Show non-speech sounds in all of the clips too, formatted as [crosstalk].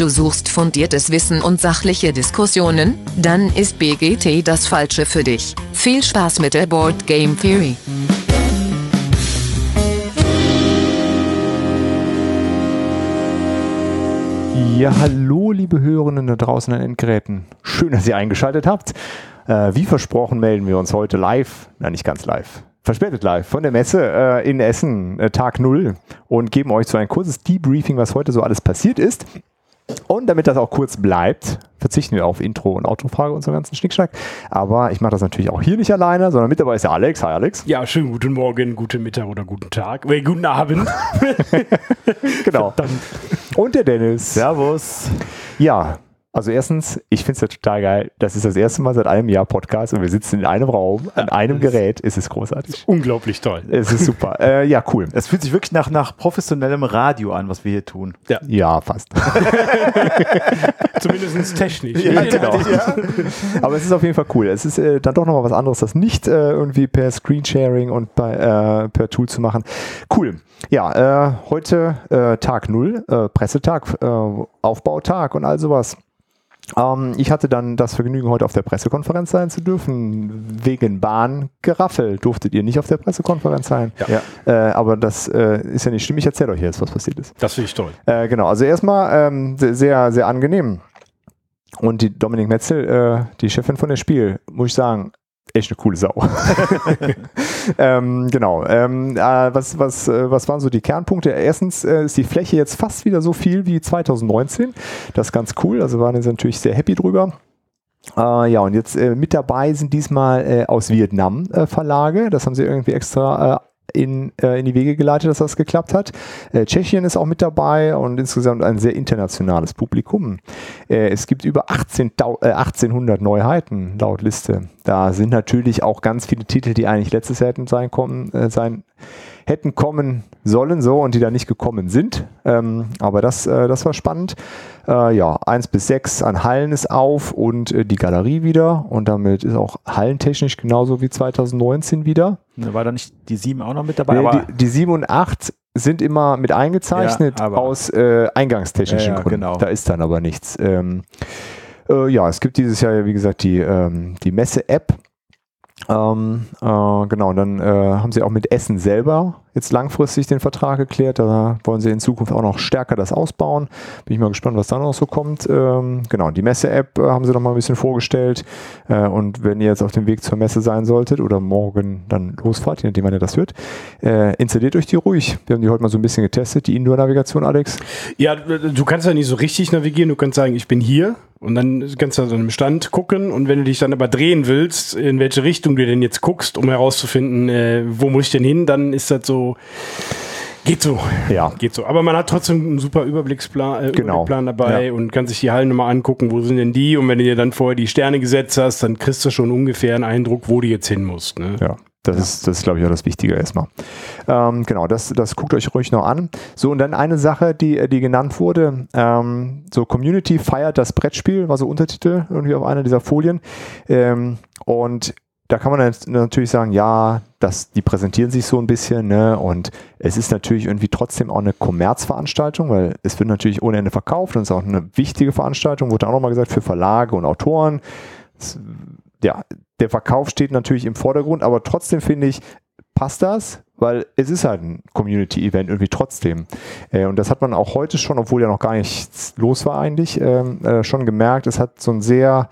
Du suchst fundiertes Wissen und sachliche Diskussionen? Dann ist BGT das Falsche für dich. Viel Spaß mit der Board Game Theory. Ja, hallo, liebe Hörenden da draußen an Endgeräten. Schön, dass ihr eingeschaltet habt. Äh, wie versprochen melden wir uns heute live, na nicht ganz live, verspätet live von der Messe äh, in Essen, äh, Tag 0 und geben euch so ein kurzes Debriefing, was heute so alles passiert ist. Und damit das auch kurz bleibt, verzichten wir auf Intro und Autofrage und so ganzen Schnickschnack. Aber ich mache das natürlich auch hier nicht alleine, sondern mit dabei ist der Alex. Hi Alex. Ja, schönen guten Morgen, guten Mittag oder guten Tag. Äh, guten Abend. [laughs] genau. Verdammt. Und der Dennis. Servus. Ja, also erstens, ich finde es ja total geil. Das ist das erste Mal seit einem Jahr Podcast und wir sitzen in einem Raum, an einem Gerät. Es ist großartig. Unglaublich toll. Es ist super. äh, ja, cool. Es fühlt sich wirklich nach, nach professionellem Radio an, was wir hier tun. Ja, fast. [laughs] Zumindest technisch. Ja, genau. Aber es ist auf jeden Fall cool. Es ist äh, dann doch nochmal was anderes, das nicht äh, irgendwie per Screensharing und bei, äh, per Tool zu machen. Cool. Ja, äh, heute äh, Tag null, äh, Pressetag, äh, Aufbautag und all sowas. Ähm, ich hatte dann das Vergnügen, heute auf der Pressekonferenz sein zu dürfen. Wegen Bahngeraffel durftet ihr nicht auf der Pressekonferenz sein. Ja. Äh, aber das äh, ist ja nicht schlimm. Ich erzähle euch jetzt, was passiert ist. Das finde ich toll. Äh, genau, also erstmal ähm, se- sehr, sehr angenehm. Und die Dominik Metzel, äh, die Chefin von der Spiel, muss ich sagen, echt eine coole Sau. [laughs] ähm, genau. Ähm, äh, was, was, äh, was waren so die Kernpunkte? Erstens äh, ist die Fläche jetzt fast wieder so viel wie 2019. Das ist ganz cool. Also waren jetzt natürlich sehr happy drüber. Äh, ja, und jetzt äh, mit dabei sind diesmal äh, aus Vietnam Verlage. Das haben sie irgendwie extra in, äh, in die Wege geleitet, dass das geklappt hat. Äh, Tschechien ist auch mit dabei und insgesamt ein sehr internationales Publikum. Äh, es gibt über 18, äh, 1800 Neuheiten laut Liste. Da sind natürlich auch ganz viele Titel, die eigentlich letztes Jahr hätten sein, kommen, äh, sein hätten kommen sollen, so und die da nicht gekommen sind. Ähm, aber das, äh, das war spannend. Äh, ja, 1 bis 6 an Hallen ist auf und äh, die Galerie wieder. Und damit ist auch hallentechnisch genauso wie 2019 wieder. Ne, War da nicht die 7 auch noch mit dabei? Nee, die, die 7 und 8 sind immer mit eingezeichnet Ja, aus äh, eingangstechnischen Ja, Gründen. genau. Da ist dann aber nichts. Ähm, äh, ja, es gibt dieses Jahr, ja, wie gesagt, die, ähm, die Messe-App. Ähm, äh, genau, und dann äh, haben sie auch mit Essen selber jetzt langfristig den Vertrag geklärt. Da wollen sie in Zukunft auch noch stärker das ausbauen. Bin ich mal gespannt, was da noch so kommt. Ähm, genau, die Messe-App äh, haben sie noch mal ein bisschen vorgestellt. Äh, und wenn ihr jetzt auf dem Weg zur Messe sein solltet oder morgen dann losfahrt, je nachdem, wann ihr das hört, äh, installiert euch die ruhig. Wir haben die heute mal so ein bisschen getestet, die Indoor-Navigation, Alex. Ja, du kannst ja nicht so richtig navigieren. Du kannst sagen, ich bin hier. Und dann kannst du an einem Stand gucken. Und wenn du dich dann aber drehen willst, in welche Richtung du denn jetzt guckst, um herauszufinden, äh, wo muss ich denn hin, dann ist das so. Geht so. Ja. Geht so. Aber man hat trotzdem einen super Überblicksplan, äh, Genau. Überblicksplan dabei und kann sich die Hallen nochmal angucken, wo sind denn die? Und wenn du dir dann vorher die Sterne gesetzt hast, dann kriegst du schon ungefähr einen Eindruck, wo du jetzt hin musst. Ne? Ja, das ist, das ist glaube ich, auch das Wichtige erstmal. Ähm, genau, das, das guckt euch ruhig noch an. So, und dann eine Sache, die, äh, die genannt wurde, ähm, so Community feiert das Brettspiel, war so Untertitel irgendwie auf einer dieser Folien. Ähm, und da kann man natürlich sagen, ja, das, die präsentieren sich so ein bisschen, ne? Und es ist natürlich irgendwie trotzdem auch eine Kommerzveranstaltung, weil es wird natürlich ohne Ende verkauft und es ist auch eine wichtige Veranstaltung, wurde auch nochmal gesagt, für Verlage und Autoren. Es, ja, der Verkauf steht natürlich im Vordergrund, aber trotzdem finde ich, passt das, weil es ist halt ein Community-Event irgendwie trotzdem. Äh, und das hat man auch heute schon, obwohl ja noch gar nichts los war eigentlich, ähm, äh, schon gemerkt. Es hat so ein sehr,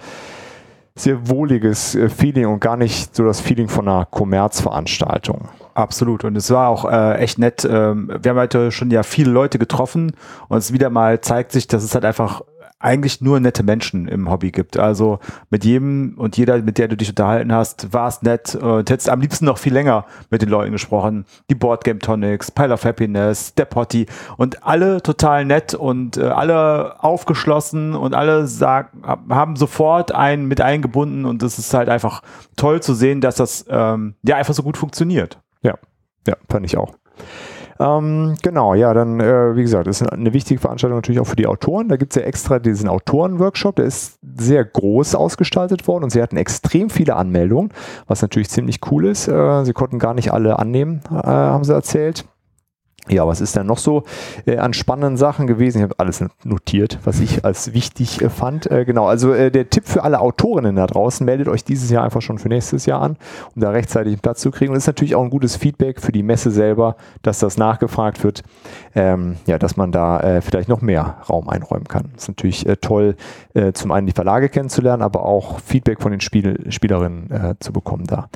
sehr wohliges äh, Feeling und gar nicht so das Feeling von einer Kommerzveranstaltung. Absolut. Und es war auch äh, echt nett. Ähm, wir haben heute schon ja viele Leute getroffen und es wieder mal zeigt sich, dass es halt einfach eigentlich nur nette Menschen im Hobby gibt. Also mit jedem und jeder, mit der du dich unterhalten hast, war es nett. Und hättest am liebsten noch viel länger mit den Leuten gesprochen. Die Boardgame Tonics, Pile of Happiness, der Potty und alle total nett und äh, alle aufgeschlossen und alle sagen, haben sofort einen mit eingebunden und es ist halt einfach toll zu sehen, dass das ähm, ja einfach so gut funktioniert. Ja, ja, fand ich auch. Ähm, genau, ja, dann, äh, wie gesagt, ist eine wichtige Veranstaltung natürlich auch für die Autoren. Da gibt es ja extra diesen Autorenworkshop, der ist sehr groß ausgestaltet worden und sie hatten extrem viele Anmeldungen, was natürlich ziemlich cool ist. Äh, sie konnten gar nicht alle annehmen, äh, haben sie erzählt. Ja, was ist denn noch so äh, an spannenden Sachen gewesen? Ich habe alles notiert, was ich als wichtig äh, fand. Äh, genau, also äh, der Tipp für alle Autorinnen da draußen, meldet euch dieses Jahr einfach schon für nächstes Jahr an, um da rechtzeitig Platz zu kriegen. Und das ist natürlich auch ein gutes Feedback für die Messe selber, dass das nachgefragt wird, ähm, ja, dass man da äh, vielleicht noch mehr Raum einräumen kann. Ist natürlich äh, toll, zum einen die Verlage kennenzulernen, aber auch Feedback von den Spiel Spielerinnen zu bekommen da.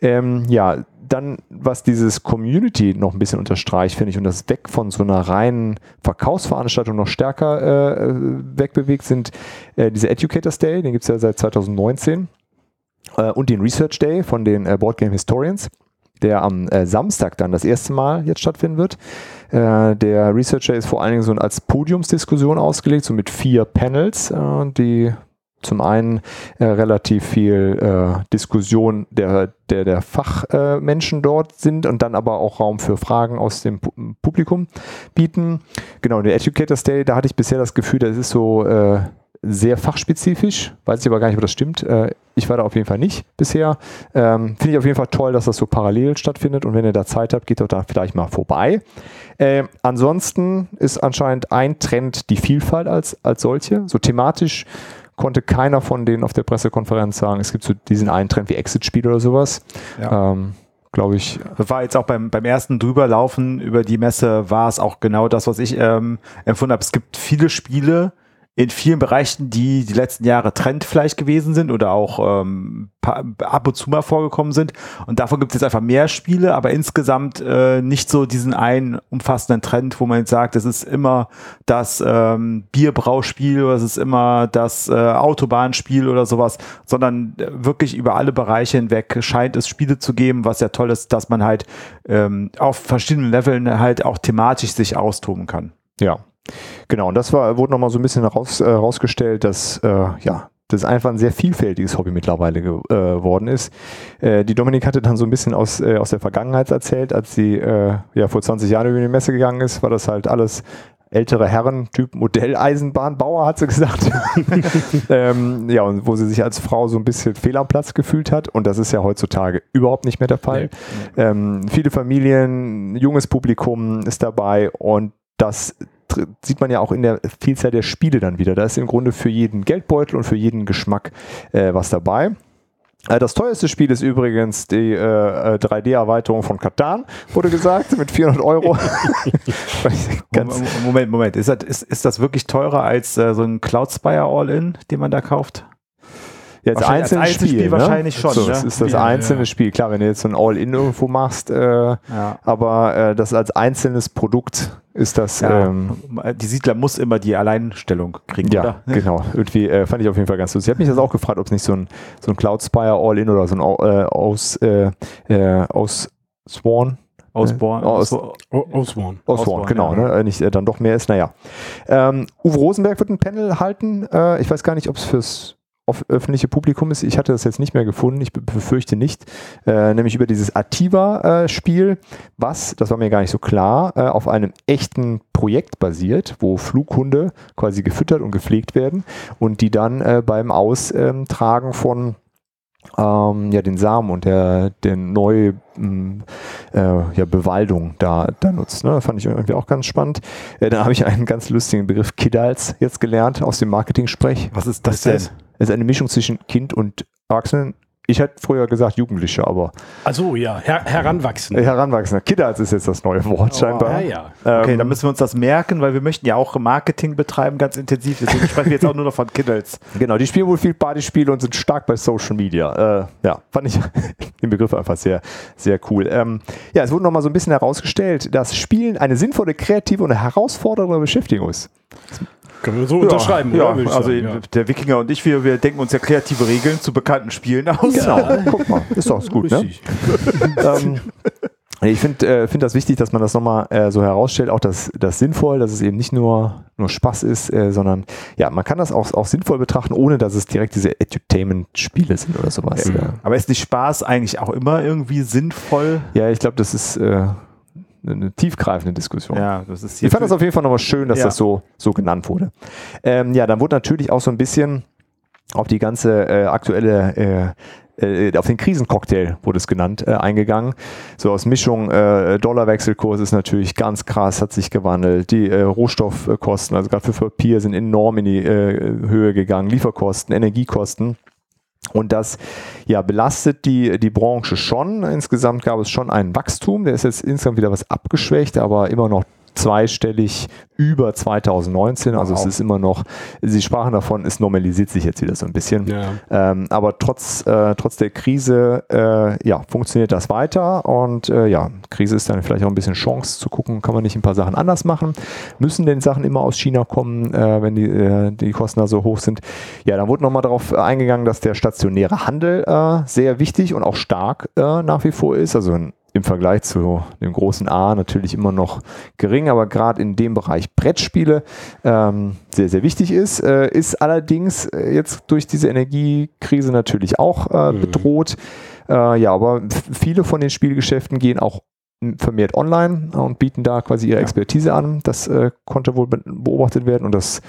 Ähm, ja, dann, was dieses Community noch ein bisschen unterstreicht, finde ich, und das weg von so einer reinen Verkaufsveranstaltung noch stärker äh, wegbewegt, sind äh, diese Educators Day, den gibt es ja seit 2019, äh, und den Research Day von den äh, Board Game Historians, der am äh, Samstag dann das erste Mal jetzt stattfinden wird. Äh, der Research Day ist vor allen Dingen so als Podiumsdiskussion ausgelegt, so mit vier Panels, die zum einen äh, relativ viel äh, Diskussion der, der, der Fachmenschen äh, dort sind und dann aber auch Raum für Fragen aus dem Pu Publikum bieten. Genau, der Educators Day, da hatte ich bisher das Gefühl, das ist so äh, sehr fachspezifisch. Weiß ich aber gar nicht, ob das stimmt. Äh, ich war da auf jeden Fall nicht bisher. Ähm, Finde ich auf jeden Fall toll, dass das so parallel stattfindet und wenn ihr da Zeit habt, geht doch da vielleicht mal vorbei. Äh, ansonsten ist anscheinend ein Trend die Vielfalt als, als solche. So thematisch konnte keiner von denen auf der Pressekonferenz sagen, es gibt so diesen einen Trend wie Exit-Spiel oder sowas. Ja. Ähm, glaube ich. Das war jetzt auch beim, beim ersten Drüberlaufen über die Messe, war es auch genau das, was ich ähm, empfunden habe. Es gibt viele Spiele, in vielen Bereichen, die die letzten Jahre Trend vielleicht gewesen sind oder auch ähm, ab und zu mal vorgekommen sind. Und davon gibt es jetzt einfach mehr Spiele, aber insgesamt äh, nicht so diesen einen umfassenden Trend, wo man jetzt sagt, es ist immer das ähm, Bierbrauspiel oder es ist immer das äh, Autobahnspiel oder sowas, sondern äh, wirklich über alle Bereiche hinweg scheint es Spiele zu geben, was ja toll ist, dass man halt ähm, auf verschiedenen Leveln halt auch thematisch sich austoben kann. Ja, Genau, und das war, wurde nochmal so ein bisschen heraus, äh, herausgestellt, dass äh, ja, das einfach ein sehr vielfältiges Hobby mittlerweile geworden äh, ist. Äh, die Dominik hatte dann so ein bisschen aus, äh, aus der Vergangenheit erzählt, als sie äh, ja vor 20 Jahren über die Messe gegangen ist, war das halt alles ältere Herren, Typ Modelleisenbahnbauer, hat sie gesagt. [laughs] [laughs] ähm, ja, und wo sie sich als Frau so ein bisschen fehl am Platz gefühlt hat. Und das ist ja heutzutage überhaupt nicht mehr der Fall. Nee. Ähm, viele Familien, junges Publikum ist dabei und das sieht man ja auch in der Vielzahl der Spiele dann wieder. Da ist im Grunde für jeden Geldbeutel und für jeden Geschmack äh, was dabei. Äh, das teuerste Spiel ist übrigens die äh, 3D-Erweiterung äh, von Katan, wurde gesagt, mit 400 Euro. [laughs] Moment, Moment. Ist das, ist, ist das wirklich teurer als äh, so ein Cloud Spire All-In, den man da kauft? Jetzt einzelnes als Spiel, Spiel ne? wahrscheinlich schon. So, ne? Das ist das ja, einzelne ja. Spiel. Klar, wenn du jetzt so ein All-In irgendwo machst, äh, ja. aber äh, das als einzelnes Produkt ist das. Ähm, die Siedler muss immer die Alleinstellung kriegen, ja, oder? genau. Irgendwie äh, fand ich auf jeden Fall ganz lustig. Ich habe mich das auch gefragt, ob es nicht so ein, so ein Cloud Spire All-In oder so ein äh, aus, äh, äh, aus Sworn Osborne. Aus, Osborne. Osborne, genau. Ja. Ne? Nicht äh, dann doch mehr ist. Naja. Ähm, Uwe Rosenberg wird ein Panel halten. Äh, ich weiß gar nicht, ob es fürs öffentliche Publikum ist. Ich hatte das jetzt nicht mehr gefunden, ich befürchte nicht, äh, nämlich über dieses Ativa-Spiel, äh, was, das war mir gar nicht so klar, äh, auf einem echten Projekt basiert, wo Flughunde quasi gefüttert und gepflegt werden und die dann äh, beim Austragen von ähm, ja, den Samen und der, der neue mm, äh, ja, Bewaldung da, da nutzt. Ne? Fand ich irgendwie auch ganz spannend. Äh, dann habe ich einen ganz lustigen Begriff Kidals jetzt gelernt aus dem Marketing-Sprech. Was ist das, das denn? ist eine Mischung zwischen Kind und Erwachsenen. Ich hätte früher gesagt Jugendliche, aber. Also ja, her Heranwachsende. Heranwachsende. Kiddas ist jetzt das neue Wort oh, scheinbar. Ja, ja. Okay, ähm, dann müssen wir uns das merken, weil wir möchten ja auch Marketing betreiben, ganz intensiv. Deswegen sprechen wir jetzt auch nur noch von Kiddles. [laughs] Genau, die spielen wohl viel Partyspiele und sind stark bei Social Media. Äh, ja, fand ich [laughs] den Begriff einfach sehr, sehr cool. Ähm, ja, es wurde nochmal so ein bisschen herausgestellt, dass Spielen eine sinnvolle, kreative und herausfordernde Beschäftigung ist. Können wir so ja, unterschreiben, ja, oder? Also sagen, ja. der Wikinger und ich, wir, wir denken uns ja kreative Regeln zu bekannten Spielen aus. Genau, guck mal, ist doch gut, ne? ähm, ich finde äh, find das wichtig, dass man das nochmal äh, so herausstellt, auch das, das sinnvoll, dass es eben nicht nur, nur Spaß ist, äh, sondern ja, man kann das auch, auch sinnvoll betrachten, ohne dass es direkt diese Edutainment-Spiele sind oder sowas. Ja. Aber ist nicht Spaß eigentlich auch immer irgendwie sinnvoll? Ja, ich glaube, das ist äh, eine tiefgreifende Diskussion. Ja, das ist ich fand das auf jeden Fall nochmal schön, dass ja. das so, so genannt wurde. Ähm, ja, dann wurde natürlich auch so ein bisschen auf die ganze äh, aktuelle äh, äh, auf den Krisencocktail wurde es genannt, äh, eingegangen. So aus Mischung, äh, Dollarwechselkurs ist natürlich ganz krass, hat sich gewandelt. Die äh, Rohstoffkosten, also gerade für Papier, sind enorm in die Höhe gegangen. Lieferkosten, Energiekosten. Und das ja, belastet die, die Branche schon. Insgesamt gab es schon ein Wachstum. Der ist jetzt insgesamt wieder was abgeschwächt, aber immer noch zweistellig über 2019. Also wow. es ist immer noch, Sie sprachen davon, es normalisiert sich jetzt wieder so ein bisschen. Ja. Ähm, aber trotz, äh, trotz der Krise äh, ja, funktioniert das weiter und äh, ja, Krise ist dann vielleicht auch ein bisschen Chance zu gucken, kann man nicht ein paar Sachen anders machen? Müssen denn Sachen immer aus China kommen, äh, wenn die, äh, die Kosten da so hoch sind? Ja, dann wurde nochmal darauf eingegangen, dass der stationäre Handel äh, sehr wichtig und auch stark nach wie vor ist. Also ein im Vergleich zu dem großen A natürlich immer noch gering, aber gerade in dem Bereich Brettspiele ähm, sehr, sehr wichtig ist. Äh, ist allerdings äh, jetzt durch diese Energiekrise natürlich auch äh, mhm. bedroht. Äh, ja, aber viele von den Spielgeschäften gehen auch vermehrt online und bieten da quasi ihre Expertise an. Das äh, konnte wohl beobachtet werden und das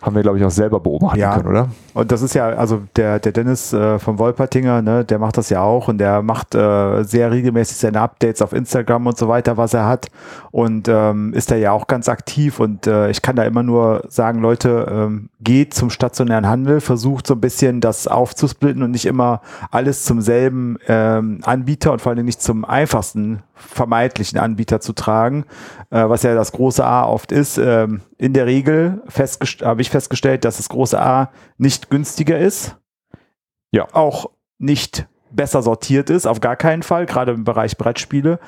haben wir, glaube ich, auch selber beobachten ja. können, oder? Und das ist ja, also der, der Dennis äh, vom Wolpertinger, ne, der macht das ja auch und der macht äh, sehr regelmäßig seine Updates auf Instagram und so weiter, was er hat. Und ähm, ist da ja auch ganz aktiv. Und äh, ich kann da immer nur sagen, Leute, ähm, geht zum stationären Handel, versucht so ein bisschen das aufzusplitten und nicht immer alles zum selben ähm, Anbieter und vor allem nicht zum einfachsten vermeintlichen Anbieter zu tragen, äh, was ja das große A oft ist. Ähm, in der Regel habe ich festgestellt, dass das große A nicht günstiger ist. Ja. Auch nicht besser sortiert ist, auf gar keinen Fall, gerade im Bereich Brettspiele.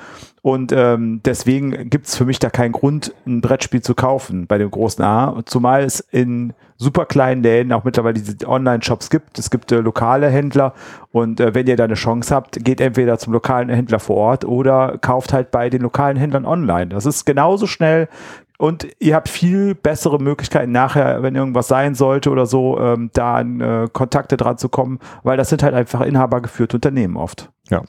Und ähm, deswegen gibt es für mich da keinen Grund, ein Brettspiel zu kaufen bei dem großen A. Zumal es in super kleinen Läden auch mittlerweile diese Online-Shops gibt. Es gibt äh, lokale Händler und äh, wenn ihr da eine Chance habt, geht entweder zum lokalen Händler vor Ort oder kauft halt bei den lokalen Händlern online. Das ist genauso schnell und ihr habt viel bessere Möglichkeiten nachher, wenn irgendwas sein sollte oder so, ähm, da an äh, Kontakte dran zu kommen, weil das sind halt einfach inhabergeführte Unternehmen oft. Ja.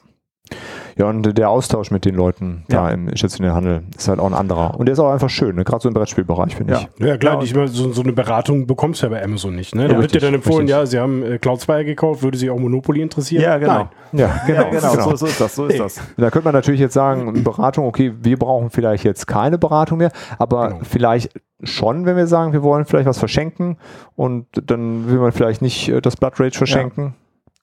Ja, und der Austausch mit den Leuten ja. da im stationären Handel ist halt auch ein anderer. Und der ist auch einfach schön, ne? gerade so im Brettspielbereich, finde ja. ich. Ja, klar, ja, so, so, eine Beratung bekommst du ja bei Amazon nicht. Ne? Da wird dir dann empfohlen, richtig. ja, sie haben äh, Cloud Spire gekauft, würde sie auch Monopoly interessieren? Ja, genau. Nein. Ja, genau, genau. genau. So, so, ist das, so ist das. [laughs] Da könnte man natürlich jetzt sagen, Beratung, okay, wir brauchen vielleicht jetzt keine Beratung mehr, aber genau. vielleicht schon, wenn wir sagen, wir wollen vielleicht was verschenken und dann will man vielleicht nicht äh, das Blood Rage verschenken.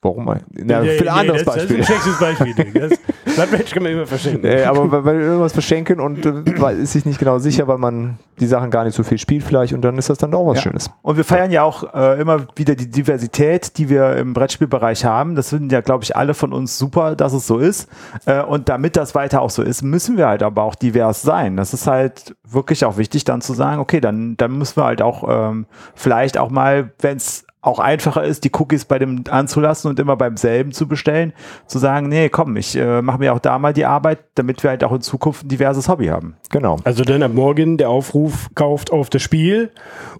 Warum? Na, ja, für ein anderes das, Beispiel. Das ist ein schlechtes Beispiel. [laughs] Das kann man immer verschenken. Äh, aber weil wir irgendwas verschenken und äh, ist sich nicht genau sicher, weil man die Sachen gar nicht so viel spielt vielleicht und dann ist das dann auch was ja. Schönes. Und wir feiern ja auch äh, immer wieder die Diversität, die wir im Brettspielbereich haben. Das finden ja, glaube ich, alle von uns super, dass es so ist. Äh, und damit das weiter auch so ist, müssen wir halt aber auch divers sein. Das ist halt wirklich auch wichtig, dann zu sagen, okay, dann, dann müssen wir halt auch ähm, vielleicht auch mal, wenn es auch einfacher ist, die Cookies bei dem anzulassen und immer beim selben zu bestellen, zu sagen, nee, komm, ich äh, mache mir auch da mal die Arbeit, damit wir halt auch in Zukunft ein diverses Hobby haben. Genau. Also dann ab morgen der Aufruf kauft auf das Spiel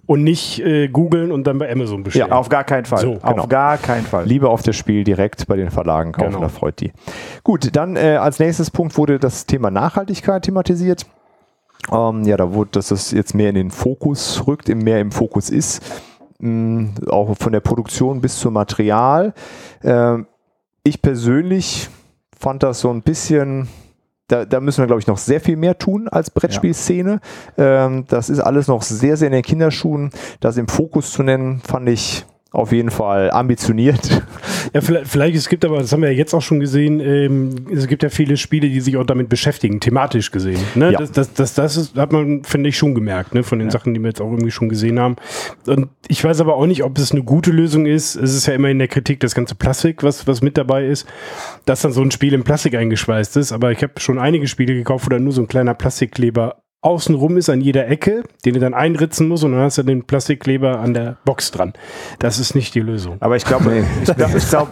und nicht äh, googeln und dann bei Amazon bestellen. Ja, auf gar keinen Fall. So, genau. Auf gar keinen Fall. Lieber auf das Spiel direkt bei den Verlagen kaufen, genau. da freut die. Gut, dann äh, als nächstes Punkt wurde das Thema Nachhaltigkeit thematisiert. Ähm, ja, da wurde, dass das jetzt mehr in den Fokus rückt, mehr im Fokus ist mh, auch von der Produktion bis zum Material. Äh, ich persönlich fand das so ein bisschen da, da, müssen wir, glaube ich, noch sehr viel mehr tun als Brettspielszene. Ja. Ähm, das ist alles noch sehr, sehr in den Kinderschuhen. Das im Fokus zu nennen, fand ich auf jeden Fall ambitioniert. [laughs] Ja, vielleicht, vielleicht, es gibt aber, das haben wir ja jetzt auch schon gesehen, ähm, es gibt ja viele Spiele, die sich auch damit beschäftigen, thematisch gesehen. Ne? Ja. Das, das, das, das ist, hat man, finde ich, schon gemerkt, ne? von den ja. Sachen, die wir jetzt auch irgendwie schon gesehen haben. Und ich weiß aber auch nicht, ob es eine gute Lösung ist. Es ist ja immer in der Kritik das ganze Plastik, was, was mit dabei ist, dass dann so ein Spiel in Plastik eingeschweißt ist. Aber ich habe schon einige Spiele gekauft, wo dann nur so ein kleiner Plastikkleber außenrum ist an jeder Ecke, den du dann einritzen musst und dann hast du den Plastikkleber an der Box dran. Das ist nicht die Lösung. Aber ich glaube, nee, ich glaube, [laughs] ich glaube,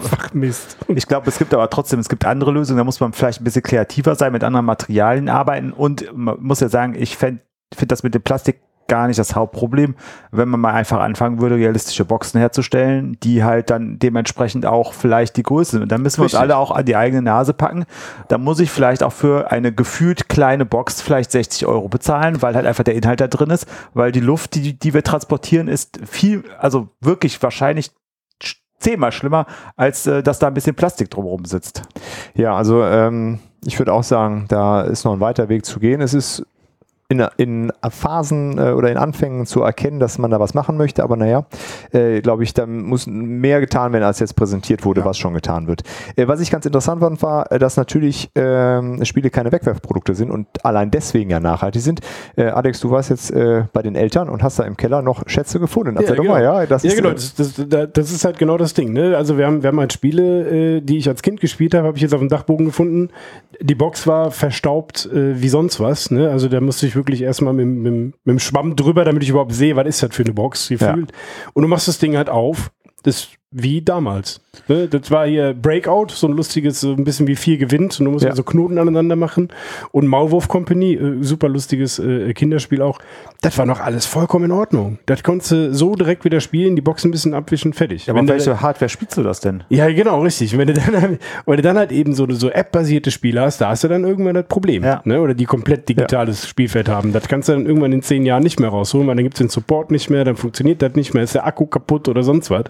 ich glaube, es gibt aber trotzdem, es gibt andere Lösungen. Da muss man vielleicht ein bisschen kreativer sein, mit anderen Materialien arbeiten und man muss ja sagen, ich finde das mit dem Plastik gar nicht das Hauptproblem, wenn man mal einfach anfangen würde, realistische Boxen herzustellen, die halt dann dementsprechend auch vielleicht die Größe sind. Und dann müssen wir Richtig. uns alle auch an die eigene Nase packen. Da muss ich vielleicht auch für eine gefühlt kleine Box vielleicht 60 Euro bezahlen, weil halt einfach der Inhalt da drin ist, weil die Luft, die, die wir transportieren, ist viel, also wirklich wahrscheinlich zehnmal schlimmer, als äh, dass da ein bisschen Plastik drumherum sitzt. Ja, also ähm, ich würde auch sagen, da ist noch ein weiter Weg zu gehen. Es ist in, in Phasen äh, oder in Anfängen zu erkennen, dass man da was machen möchte, aber naja, äh, glaube ich, da muss mehr getan werden, als jetzt präsentiert wurde, ja. was schon getan wird. Äh, was ich ganz interessant fand, war, äh, dass natürlich ähm, Spiele keine Wegwerfprodukte sind und allein deswegen ja nachhaltig sind. Äh, Alex, du warst jetzt äh, bei den Eltern und hast da im Keller noch Schätze gefunden. Erzähl ja, genau. Mal, ja, das ja, ist, genau. Das, das, das, ist halt genau das Ding. Ne? Also wir haben, wir haben halt Spiele, die ich als Kind gespielt habe, habe ich jetzt auf dem Dachbogen gefunden. Die Box war verstaubt wie sonst was. Ne? Also da musste ich wirklich erstmal mit, mit, mit dem Schwamm drüber, damit ich überhaupt sehe, was ist das für eine Box gefühlt. Ja. Und du machst das Ding halt auf. Das wie damals. Ne? Das war hier Breakout, so ein lustiges, so ein bisschen wie vier gewinnt. Und du musst ja. so Knoten aneinander machen. Und Maulwurf Company, äh, super lustiges äh, Kinderspiel auch. Das war noch alles vollkommen in Ordnung. Das konntest du so direkt wieder spielen, die Box ein bisschen abwischen, fertig. Ja, aber welche da, Hardware spielst du das denn? Ja, genau, richtig. Wenn du dann, [laughs] wenn du dann halt eben so, so App-basierte Spiele hast, da hast du dann irgendwann das Problem. Ja. Ne? Oder die komplett digitales ja. Spielfeld haben. Das kannst du dann irgendwann in zehn Jahren nicht mehr rausholen, weil dann gibt es den Support nicht mehr, dann funktioniert das nicht mehr, ist der Akku kaputt oder sonst was.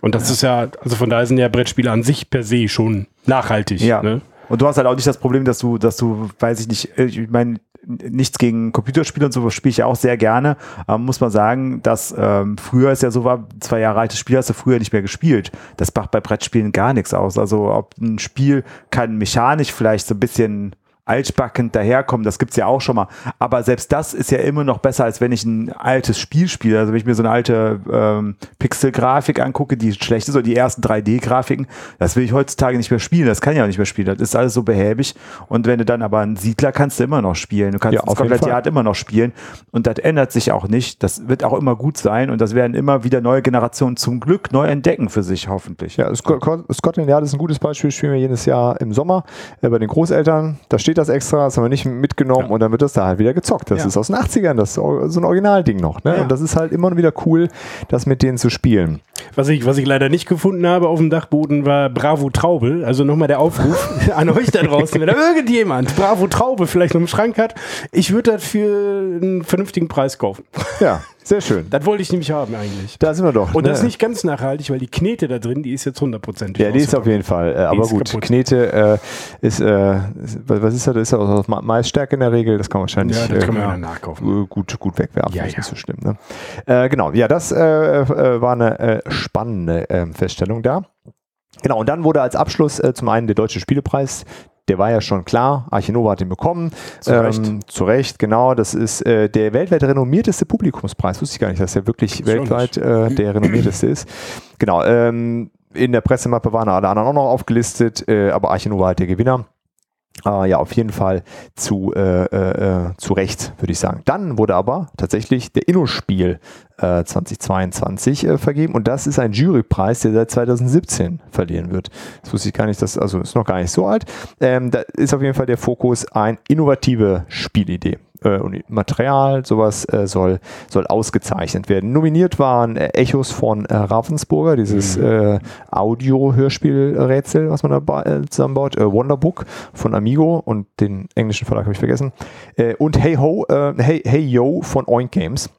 Und das ist ja, also von daher sind ja Brettspiele an sich per se schon nachhaltig. Ja. Ne? Und du hast halt auch nicht das Problem, dass du, dass du, weiß ich nicht, ich meine, nichts gegen Computerspiele und so spiele ich ja auch sehr gerne. Ähm, muss man sagen, dass ähm, früher es ja so war, zwei Jahre altes Spiel hast du früher nicht mehr gespielt. Das macht bei Brettspielen gar nichts aus. Also ob ein Spiel kann mechanisch vielleicht so ein bisschen altbackend daherkommen, das gibt's ja auch schon mal. Aber selbst das ist ja immer noch besser, als wenn ich ein altes Spiel spiele. Also wenn ich mir so eine alte ähm, Pixel-Grafik angucke, die schlecht ist, oder die ersten 3D-Grafiken, das will ich heutzutage nicht mehr spielen. Das kann ich auch nicht mehr spielen. Das ist alles so behäbig. Und wenn du dann aber einen Siedler kannst du immer noch spielen. Du kannst ja, das komplette Jahr immer noch spielen. Und das ändert sich auch nicht. Das wird auch immer gut sein. Und das werden immer wieder neue Generationen zum Glück neu entdecken für sich, hoffentlich. Ja, Scotland Yard ist ein gutes Beispiel. Spielen wir jedes Jahr im Sommer äh, bei den Großeltern. Da steht steht das extra, das haben wir nicht mitgenommen ja. und dann wird das da halt wieder gezockt. Das ja. ist aus den 80ern, das ist so ein Originalding noch. Ne? Ja. Und das ist halt immer wieder cool, das mit denen zu spielen. Was ich, was ich leider nicht gefunden habe auf dem Dachboden war Bravo Traube. Also nochmal der Aufruf [laughs] an euch da draußen, wenn da irgendjemand Bravo Traube vielleicht noch im Schrank hat, ich würde das für einen vernünftigen Preis kaufen. Ja. [laughs] Sehr schön. Das wollte ich nämlich haben eigentlich. Da sind wir doch. Und ne? das ist nicht ganz nachhaltig, weil die Knete da drin, die ist jetzt hundertprozentig. Ja, die ist auf jeden Fall. Äh, aber gut, kaputt. Knete äh, ist, äh, was ist das? Ist das aus Maisstärke in der Regel? Das kann man wahrscheinlich ja, das kann man ja nachkaufen. Gut, gut wegwerfen. Ja, ja. Nicht so schlimm. Ne? Äh, genau, ja, das äh, äh, war eine spannende ähm, Feststellung da. Genau, und dann wurde als Abschluss äh, zum einen der Deutsche Spielepreis der war ja schon klar, Archinova hat ihn bekommen. Zu ähm, Recht. Zu Recht, genau. Das ist äh, der weltweit renommierteste Publikumspreis. Wusste ich gar nicht, dass er wirklich das weltweit äh, der renommierteste ist. Genau. Ähm, in der Pressemappe waren alle anderen auch noch aufgelistet, äh, aber Archinova halt der Gewinner. Uh, ja, auf jeden Fall zu, äh, äh, zu Recht, würde ich sagen. Dann wurde aber tatsächlich der Innospiel äh, 2022 äh, vergeben und das ist ein Jurypreis, der seit 2017 verliehen wird. Das wusste ich gar nicht, das also ist noch gar nicht so alt. Ähm, da ist auf jeden Fall der Fokus eine innovative Spielidee äh, und Material, sowas äh, soll, soll ausgezeichnet werden. Nominiert waren äh, Echos von äh, Ravensburger, dieses mhm. äh, Audio-Hörspielrätsel, was man da äh, zusammenbaut, äh, Wonderbook von Amigo und den englischen Verlag habe ich vergessen. Äh, und Hey Ho, äh, Hey, hey Yo von Oink Games,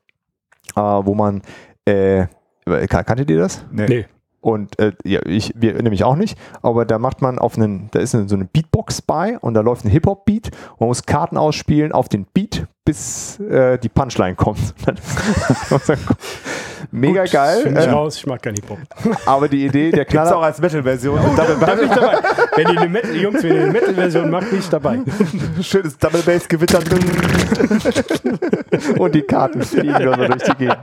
äh, wo man äh, kanntet ihr das? Nee. nee. Und äh, ja, ich, wir nämlich auch nicht, aber da macht man auf einen, da ist so eine Beatbox bei und da läuft ein Hip-Hop-Beat. Man muss Karten ausspielen auf den Beat, bis äh, die Punchline kommt. [laughs] Mega Gut, geil. Ich äh, raus, ich mag keinen Hip-Hop. [laughs] Aber die Idee, der Knaller. auch als Metal-Version. Oh, da, da bin ich dabei. Wenn die eine Metal, Jungs, wenn ihr eine Metal-Version macht, bin ich dabei. [laughs] Schönes Double-Bass-Gewitter drin. Und die Karten fliegen nur so durch die Gegend.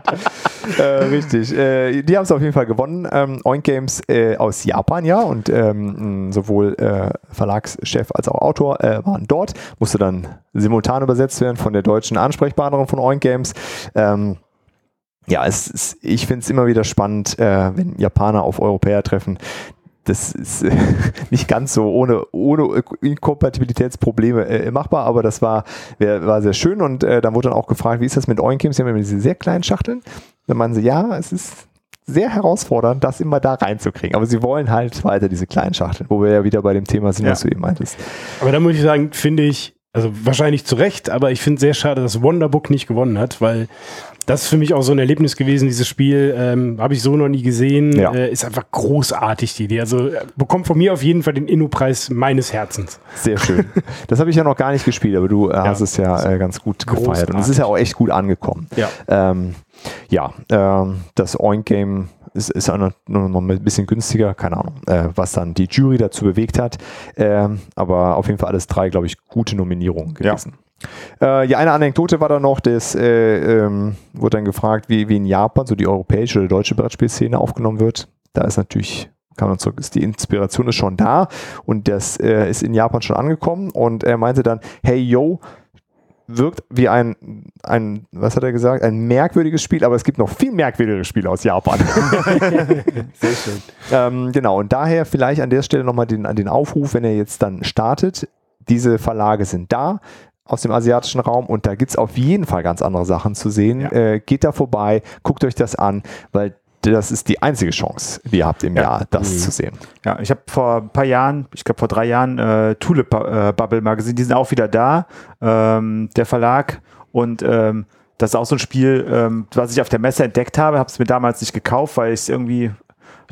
Äh, richtig. Äh, die haben es auf jeden Fall gewonnen. Ähm, Oink Games äh, aus Japan, ja. Und ähm, sowohl äh, Verlagschef als auch Autor äh, waren dort. Musste dann simultan übersetzt werden von der deutschen Ansprechpartnerin von Oink Games. Ähm, ja, es ist, ich finde es immer wieder spannend, äh, wenn Japaner auf Europäer treffen. Das ist äh, [laughs] nicht ganz so ohne, ohne Inkompatibilitätsprobleme äh, machbar, aber das war, wär, war sehr schön und äh, dann wurde dann auch gefragt, wie ist das mit Oink Games? Sie haben immer diese sehr kleinen Schachteln. Dann meinen sie, ja, es ist sehr herausfordernd, das immer da reinzukriegen. Aber sie wollen halt weiter diese kleinen Schachteln, wo wir ja wieder bei dem Thema sind, ja. was du eben meintest. Aber da muss ich sagen, finde ich, also wahrscheinlich zu Recht, aber ich finde sehr schade, dass Wonderbook nicht gewonnen hat, weil das ist für mich auch so ein Erlebnis gewesen, dieses Spiel. Ähm, Habe ich so noch nie gesehen. Ja. Äh, ist einfach großartig, die Idee. Also äh, bekommt von mir auf jeden Fall den Inno-Preis meines Herzens. Sehr schön. [laughs] Das habe ich ja noch gar nicht gespielt, aber du äh, hast es ja äh, ganz gut gefeiert. Und es ist ja auch echt gut angekommen. Ja. Ähm, ja, ähm, das Oink-Game ist, ist auch noch, nur noch ein bisschen günstiger, keine Ahnung, äh, was dann die Jury dazu bewegt hat. Ähm, aber auf jeden Fall alles drei, glaube ich, gute Nominierungen gewesen. Äh, ja, eine Anekdote war da noch, das äh, ähm, wurde dann gefragt, wie, wie in Japan so die europäische oder deutsche Brettspielszene aufgenommen wird. Da ist natürlich kann man sagen, ist die Inspiration ist schon da und das äh, ist in Japan schon angekommen und er meinte dann, hey yo, wirkt wie ein, ein, was hat er gesagt, ein merkwürdiges Spiel, aber es gibt noch viel merkwürdigere Spiele aus Japan. [laughs] Sehr schön. ähm, genau, und daher vielleicht an der Stelle nochmal den, den Aufruf, wenn er jetzt dann startet, diese Verlage sind da aus dem asiatischen Raum und da gibt es auf jeden Fall ganz andere Sachen zu sehen. Ja. Äh, geht da vorbei, guckt euch das an, weil das ist die einzige Chance, die ihr habt im Ja. Jahr, das Mhm. zu sehen. Ja, ich habe vor ein paar Jahren, ich glaube vor drei Jahren, äh, Tulip äh, Bubble mal gesehen. Die sind auch wieder da, ähm, der Verlag. Und ähm, das ist auch so ein Spiel, ähm, was ich auf der Messe entdeckt habe. Habe es mir damals nicht gekauft, weil ich es irgendwie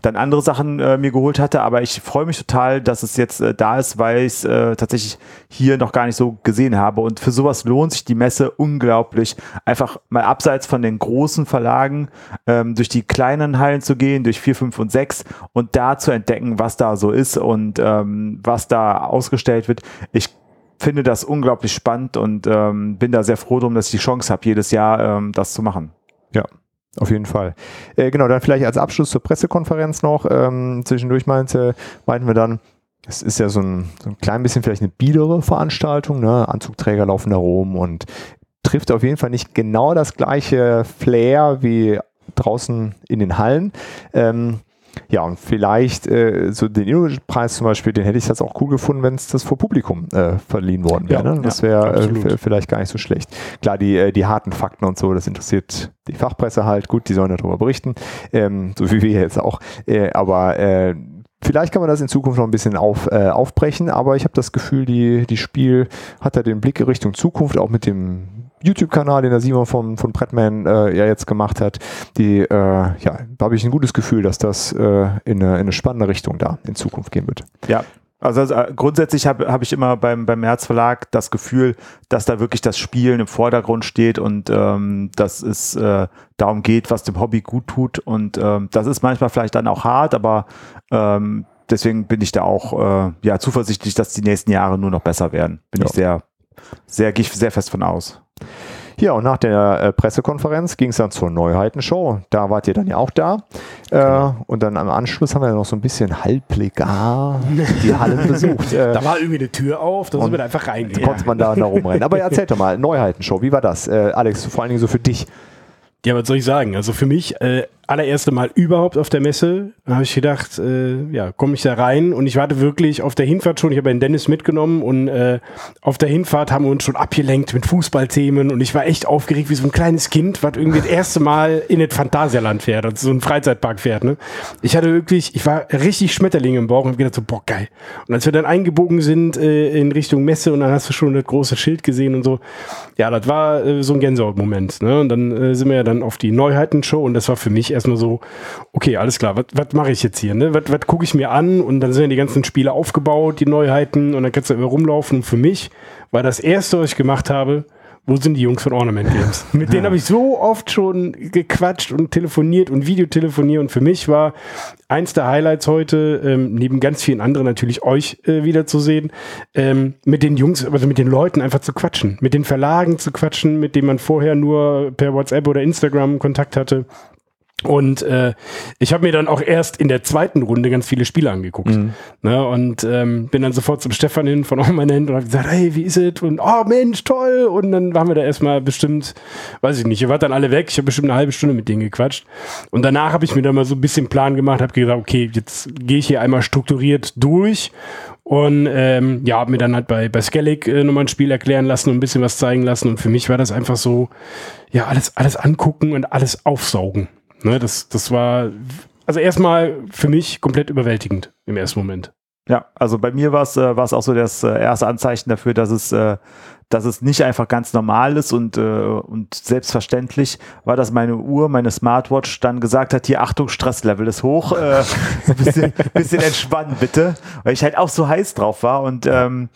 dann andere Sachen äh, mir geholt hatte. Aber ich freue mich total, dass es jetzt äh, da ist, weil ich es äh, tatsächlich hier noch gar nicht so gesehen habe. Und für sowas lohnt sich die Messe unglaublich. Einfach mal abseits von den großen Verlagen ähm, durch die kleinen Hallen zu gehen, durch 4, 5 und 6 und da zu entdecken, was da so ist und ähm, was da ausgestellt wird. Ich finde das unglaublich spannend und ähm, bin da sehr froh drum, dass ich die Chance habe, jedes Jahr ähm, das zu machen. Ja, auf jeden Fall. Äh, genau, dann vielleicht als Abschluss zur Pressekonferenz noch. Ähm, zwischendurch meinte, meinten wir dann, es ist ja so ein, so ein klein bisschen vielleicht eine biedere Veranstaltung. Ne? Anzugträger laufen da rum und trifft auf jeden Fall nicht genau das gleiche Flair wie draußen in den Hallen. Ähm, ja, und vielleicht äh, so den Inno-Preis zum Beispiel, den hätte ich jetzt auch cool gefunden, wenn es das vor Publikum äh, verliehen worden wäre. Ja, ne? Das ja, wäre äh, absolut. v- vielleicht gar nicht so schlecht. Klar, die, äh, die harten Fakten und so, das interessiert die Fachpresse halt. Gut, die sollen darüber berichten, ähm, so wie wir jetzt auch. Äh, aber äh, vielleicht kann man das in Zukunft noch ein bisschen auf, äh, aufbrechen, aber ich habe das Gefühl, die, die Spiel hat da den Blick Richtung Zukunft, auch mit dem YouTube-Kanal, den der Simon von, von Brettman äh, ja jetzt gemacht hat. Die, äh, ja, da habe ich ein gutes Gefühl, dass das äh, in, eine, in eine spannende Richtung da in Zukunft gehen wird. Ja. Also, also äh, grundsätzlich habe hab ich immer beim, beim März Verlag das Gefühl, dass da wirklich das Spielen im Vordergrund steht und ähm, dass es äh, darum geht, was dem Hobby gut tut. Und ähm, das ist manchmal vielleicht dann auch hart, aber ähm, deswegen bin ich da auch äh, ja, zuversichtlich, dass die nächsten Jahre nur noch besser werden. Bin Ja. ich sehr, sehr, gehe ich sehr fest von aus. Ja, und nach der äh, Pressekonferenz ging es dann zur Neuheitenshow. Da wart ihr dann ja auch da. Äh, und dann am Anschluss haben wir noch so ein bisschen halblegar die Hallen [laughs] besucht. Äh, Da war irgendwie eine Tür auf, da sind wir da einfach reingehen. konnte man da, da rumrennen. Aber erzähl doch mal, Neuheitenshow, wie war das? Äh, Alex, vor allen Dingen so für dich. Ja, was soll ich sagen? Also für mich, äh, allererste Mal überhaupt auf der Messe, habe ich gedacht, äh, ja, komme ich da rein und ich warte wirklich auf der Hinfahrt schon, ich habe den Dennis mitgenommen und äh, auf der Hinfahrt haben wir uns schon abgelenkt mit Fußballthemen und ich war echt aufgeregt wie so ein kleines Kind, was irgendwie das erste Mal in das Phantasialand fährt, also so ein Freizeitpark fährt. Ne? Ich hatte wirklich, ich war richtig Schmetterling im Bauch und hab gedacht so, boah, geil. Und als wir dann eingebogen sind äh, in Richtung Messe und dann hast du schon das große Schild gesehen und so, ja, das war äh, so ein Gänsehautmoment. Ne? Und dann äh, sind wir ja dann auf die Neuheiten-Show und das war für mich erstmal so, okay, alles klar, was- mache ich jetzt hier? Ne? Was gucke ich mir an? Und dann sind ja die ganzen Spiele aufgebaut, die Neuheiten, und dann kannst du immer rumlaufen. Und für mich war das erste, was ich gemacht habe, wo sind die Jungs von Ornament Games? [laughs] Mit denen habe ich so oft schon gequatscht und telefoniert und Videotelefoniert. Und für mich war eins der Highlights heute, ähm, neben ganz vielen anderen natürlich euch äh, wiederzusehen, ähm, mit den Jungs, also mit den Leuten einfach zu quatschen, mit den Verlagen zu quatschen, mit denen man vorher nur per WhatsApp oder Instagram Kontakt hatte. Und äh, ich habe mir dann auch erst in der zweiten Runde ganz viele Spiele angeguckt. Ne, und ähm, bin dann sofort zum Stefan hin von Omanent und habe gesagt, hey, wie ist es? Und oh Mensch, toll. Und dann waren wir da erstmal bestimmt, weiß ich nicht, ihr wart dann alle weg. Ich habe bestimmt eine halbe Stunde mit denen gequatscht. Und danach habe ich mir dann mal so ein bisschen Plan gemacht, habe gesagt, okay, jetzt gehe ich hier einmal strukturiert durch. Und ähm, ja, habe mir dann halt bei, bei Skellig äh, nochmal ein Spiel erklären lassen und ein bisschen was zeigen lassen. Und für mich war das einfach so, ja, alles, alles angucken und alles aufsaugen. Ne, das, das war also erstmal für mich komplett überwältigend im ersten Moment. Ja, also bei mir war es äh, auch so das äh, erste Anzeichen dafür, dass es äh, dass es nicht einfach ganz normal ist und, äh, und selbstverständlich war, dass meine Uhr, meine Smartwatch dann gesagt hat, hier Achtung, Stresslevel ist hoch, äh, ein [laughs] bisschen, bisschen entspannen bitte, weil ich halt auch so heiß drauf war und ähm,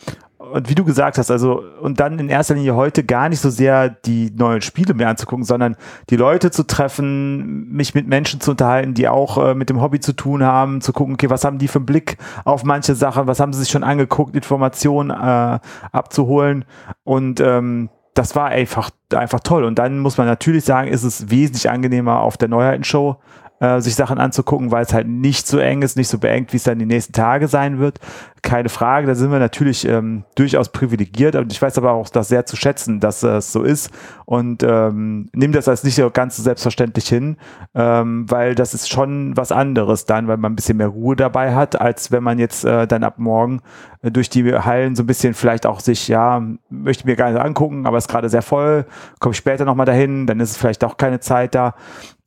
und wie du gesagt hast, also und dann in erster Linie heute gar nicht so sehr die neuen Spiele mehr anzugucken, sondern die Leute zu treffen, mich mit Menschen zu unterhalten, die auch äh, mit dem Hobby zu tun haben, zu gucken, okay, was haben die für einen Blick auf manche Sachen, was haben sie sich schon angeguckt, Informationen äh, abzuholen. Und ähm, das war einfach einfach toll. Und dann muss man natürlich sagen, ist es wesentlich angenehmer auf der Neuheitenshow äh, sich Sachen anzugucken, weil es halt nicht so eng ist, nicht so beengt, wie es dann die nächsten Tage sein wird. Keine Frage, da sind wir natürlich ähm, durchaus privilegiert. Und ich weiß aber auch das sehr zu schätzen, dass es so ist. Und ähm, nimm das als nicht so ganz so selbstverständlich hin, ähm, weil das ist schon was anderes dann, weil man ein bisschen mehr Ruhe dabei hat, als wenn man jetzt äh, dann ab morgen äh, durch die Hallen so ein bisschen vielleicht auch sich, ja, möchte mir gar nicht angucken, aber ist gerade sehr voll, komme ich später nochmal dahin, dann ist es vielleicht auch keine Zeit da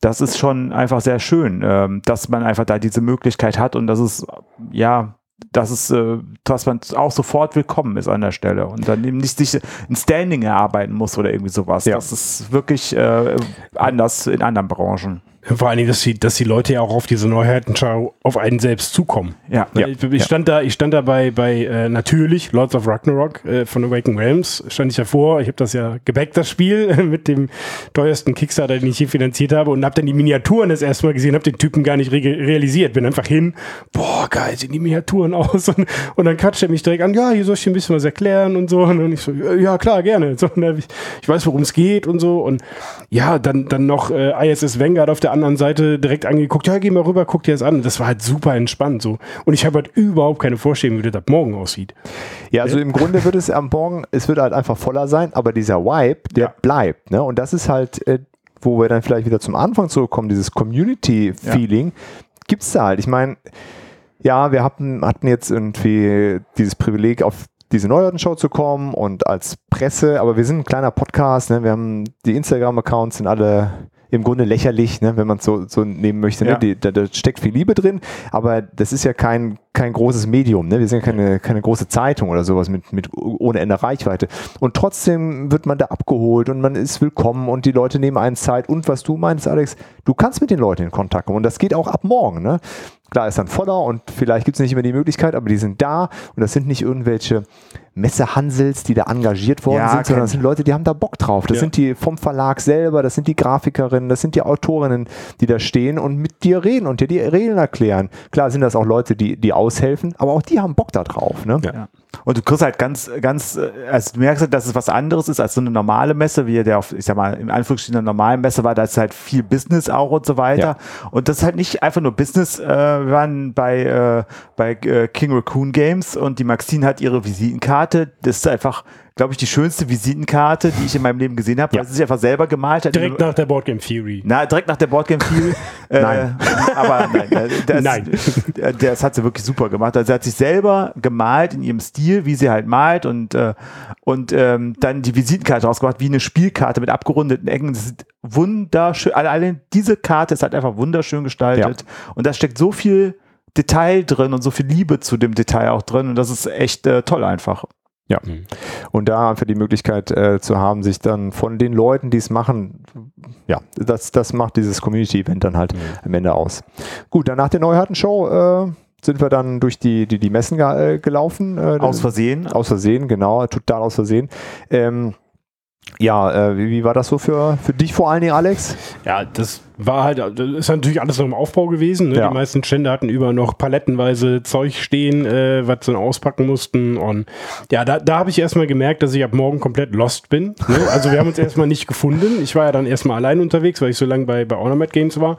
das ist schon einfach sehr schön, ähm, dass man einfach da diese Möglichkeit hat und dass es, ja, dass es, äh, dass man auch sofort willkommen ist an der Stelle und dann eben nicht sich ein Standing erarbeiten muss oder irgendwie sowas. Ja. Das ist wirklich äh, anders in anderen Branchen. Vor allen Dingen, dass die, dass die Leute ja auch auf diese Neuheitenschau auf einen selbst zukommen. Ja. ja. Ich, ich stand da, ich stand da bei, bei äh, natürlich Lords of Ragnarok äh, von Awaken Realms, stand ich davor. Ich habe das ja gebackt, das Spiel, [laughs] mit dem teuersten Kickstarter, den ich je finanziert habe und habe dann die Miniaturen das erste Mal gesehen, habe den Typen gar nicht re realisiert. Bin einfach hin, boah, geil, sehen die Miniaturen [laughs] aus. Und, und dann quatscht er mich direkt an, ja, hier soll ich dir ein bisschen was erklären und so. Und ich so, ja, klar, gerne. So, ich, ich weiß, worum es geht und so. Und ja, dann, dann noch äh, ISS Vanguard auf der anderen Seite direkt angeguckt, ja, geh mal rüber, guck dir das an. Das war halt super entspannt so. Und ich habe halt überhaupt keine Vorstellung, wie das ab morgen aussieht. Ja, also im Grunde wird es am Morgen, es wird halt einfach voller sein, aber dieser Vibe, der ja. bleibt. Ne? Und das ist halt, äh, wo wir dann vielleicht wieder zum Anfang zurückkommen, dieses Community-Feeling, ja. gibt es da halt. Ich meine, ja, wir hatten, hatten jetzt irgendwie dieses Privileg, auf diese Neuheitenshow zu kommen und als Presse, aber wir sind ein kleiner Podcast, ne? wir haben die Instagram-Accounts sind alle im Grunde lächerlich, ne, wenn man es so, so nehmen möchte. Ne? Ja. Die, da, da, steckt viel Liebe drin, aber das ist ja kein, kein großes Medium. Ne? Wir sind ja keine, keine große Zeitung oder sowas mit, mit ohne Ende Reichweite. Und trotzdem wird man da abgeholt und man ist willkommen und die Leute nehmen einen Zeit. Und was du meinst, Alex, du kannst mit den Leuten in Kontakt kommen. Und das geht auch ab morgen. Ne? Klar ist dann voller und vielleicht gibt es nicht immer die Möglichkeit, aber die sind da und das sind nicht irgendwelche Messehansels, die da engagiert worden ja, sind, sondern das sind Leute, die haben da Bock drauf. Das ja. sind die vom Verlag selber, das sind die Grafikerinnen, das sind die Autorinnen, die da stehen und mit dir reden und dir die Regeln erklären. Klar sind das auch Leute, die, die aushelfen, aber auch die haben Bock da drauf. Ne? Ja. Und du kriegst halt ganz, ganz, äh, also du merkst halt, dass es was anderes ist als so eine normale Messe, wie der auf, ich sag mal, im Anführungsstrichen eine normale Messe war, da ist halt viel Business auch und so weiter. Ja. Und das ist halt nicht einfach nur Business. Äh, wir waren bei, äh, bei äh, King Raccoon Games und die Maxine hat ihre Visitenkarte. Das ist einfach glaube ich, die schönste Visitenkarte, die ich in meinem Leben gesehen habe, ja. weil sie sich einfach selber gemalt hat. Direkt nach der Boardgame Theory. Na, direkt nach der Boardgame Theory. [laughs] äh, nein. Aber nein, äh, das, [laughs] nein. das hat sie wirklich super gemacht. Also sie hat sich selber gemalt in ihrem Stil, wie sie halt malt und, äh, und ähm, dann die Visitenkarte rausgemacht, wie eine Spielkarte mit abgerundeten Ecken. Das ist wunderschön. Allein diese Karte ist halt einfach wunderschön gestaltet. Ja. Und da steckt so viel Detail drin und so viel Liebe zu dem Detail auch drin. Und das ist echt äh, toll einfach. Ja. Mhm. Und da einfach die Möglichkeit äh, zu haben, sich dann von den Leuten, die es machen, ja, das, das macht dieses Community-Event dann halt mhm. am Ende aus. Gut, dann nach der Neuheitenshow äh, sind wir dann durch die, die, die Messen äh, gelaufen. Äh, aus Versehen. Aus Versehen, genau, total aus Versehen. Ähm, ja, äh, wie, wie, war das so für, für dich vor allen Dingen, Alex? Ja, das war halt, das ist natürlich alles noch im Aufbau gewesen. Ne? Ja. Die meisten Stände hatten über noch palettenweise Zeug stehen, äh, was sie auspacken mussten. Und ja, da, da habe ich erstmal gemerkt, dass ich ab morgen komplett lost bin. Ne? Also wir haben uns erstmal nicht gefunden. Ich war ja dann erstmal allein unterwegs, weil ich so lange bei, bei Ornament Games war.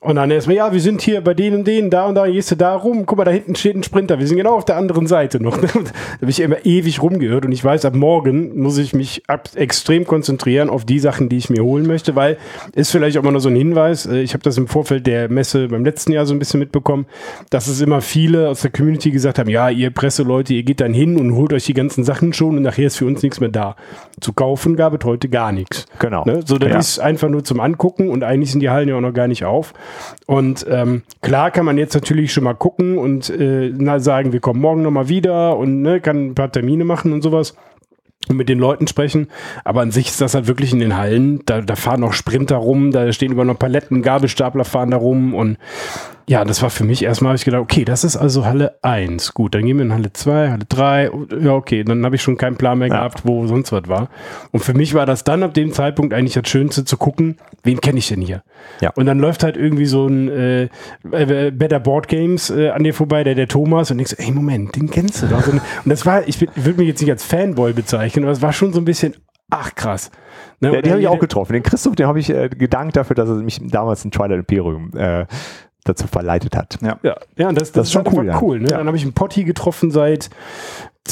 Und dann erstmal, ja, wir sind hier bei denen und denen, da und da, gehst du da rum, guck mal, da hinten steht ein Sprinter, wir sind genau auf der anderen Seite noch. [laughs] da habe ich immer ewig rumgehört und ich weiß, ab morgen muss ich mich ab extrem konzentrieren auf die Sachen, die ich mir holen möchte, weil ist vielleicht auch mal nur so ein Hinweis, äh, ich habe das im Vorfeld der Messe beim letzten Jahr so ein bisschen mitbekommen, dass es immer viele aus der Community gesagt haben, ja, ihr Presseleute, ihr geht dann hin und holt euch die ganzen Sachen schon und nachher ist für uns nichts mehr da. Zu kaufen gab es heute gar nichts. Genau. Ne? So, das ja. ist einfach nur zum Angucken und eigentlich sind die Hallen ja auch noch gar nicht auf. Und ähm, klar kann man jetzt natürlich schon mal gucken und äh, na, sagen, wir kommen morgen nochmal wieder und ne, kann ein paar Termine machen und sowas und mit den Leuten sprechen. Aber an sich ist das halt wirklich in den Hallen. Da, da fahren noch Sprinter rum, da stehen über noch Paletten, Gabelstapler fahren da rum und ja, das war für mich erstmal, habe ich gedacht, okay, das ist also Halle 1. Gut, dann gehen wir in Halle 2, Halle 3. Ja, okay, dann habe ich schon keinen Plan mehr ja. gehabt, wo sonst was war. Und für mich war das dann ab dem Zeitpunkt eigentlich das Schönste zu gucken, wen kenne ich denn hier? Ja. Und dann läuft halt irgendwie so ein äh, äh Better Board Games äh, an dir vorbei, der der Thomas, und denkst, ey, Moment, den kennst du doch. Und, das war, ich, ich würde mich jetzt nicht als Fanboy bezeichnen, aber es war schon so ein bisschen, ach krass. Ne, ja, den habe ich auch getroffen. Den Christoph, den habe ich äh, gedankt dafür, dass er mich damals in Twilight Imperium äh, dazu verleitet hat. Ja, ja, ja das, das, das ist schon cool. Ja. cool ne? ja. Dann habe ich einen Potti getroffen seit,